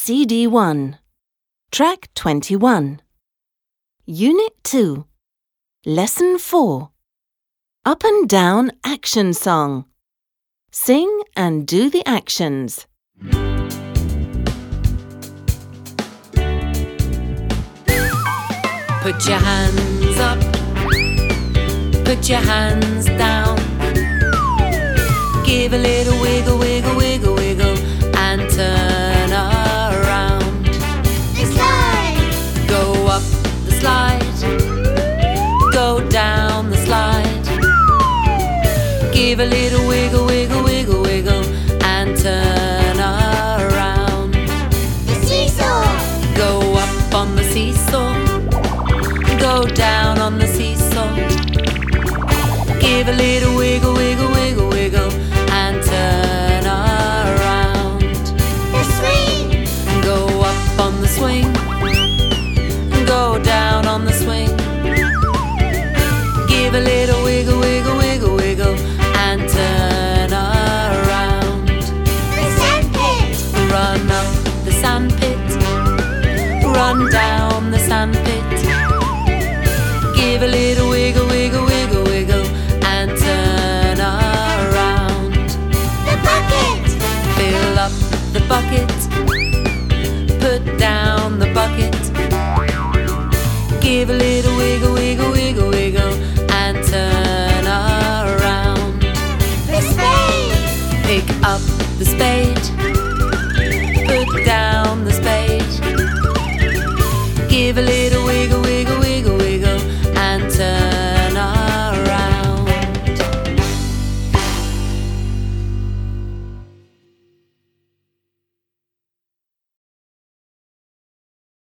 CD 1, Track 21. Unit 2, Lesson 4. Up and down action song. Sing and do the actions. Put your hands up, put your hands down. Give a little wiggle, wiggle, wiggle, wiggle, and turn Give a little wiggle, wiggle, wiggle, wiggle, and turn around. The seesaw. Go up on the seesaw, go down on the seesaw. Give a little run down the sandpit. Give a little wiggle, wiggle, wiggle, wiggle, and turn around. The bucket! Fill up the bucket. Put down the bucket. Give a little wiggle, wiggle, wiggle, wiggle, and turn around. The spade! Pick up the spade give a little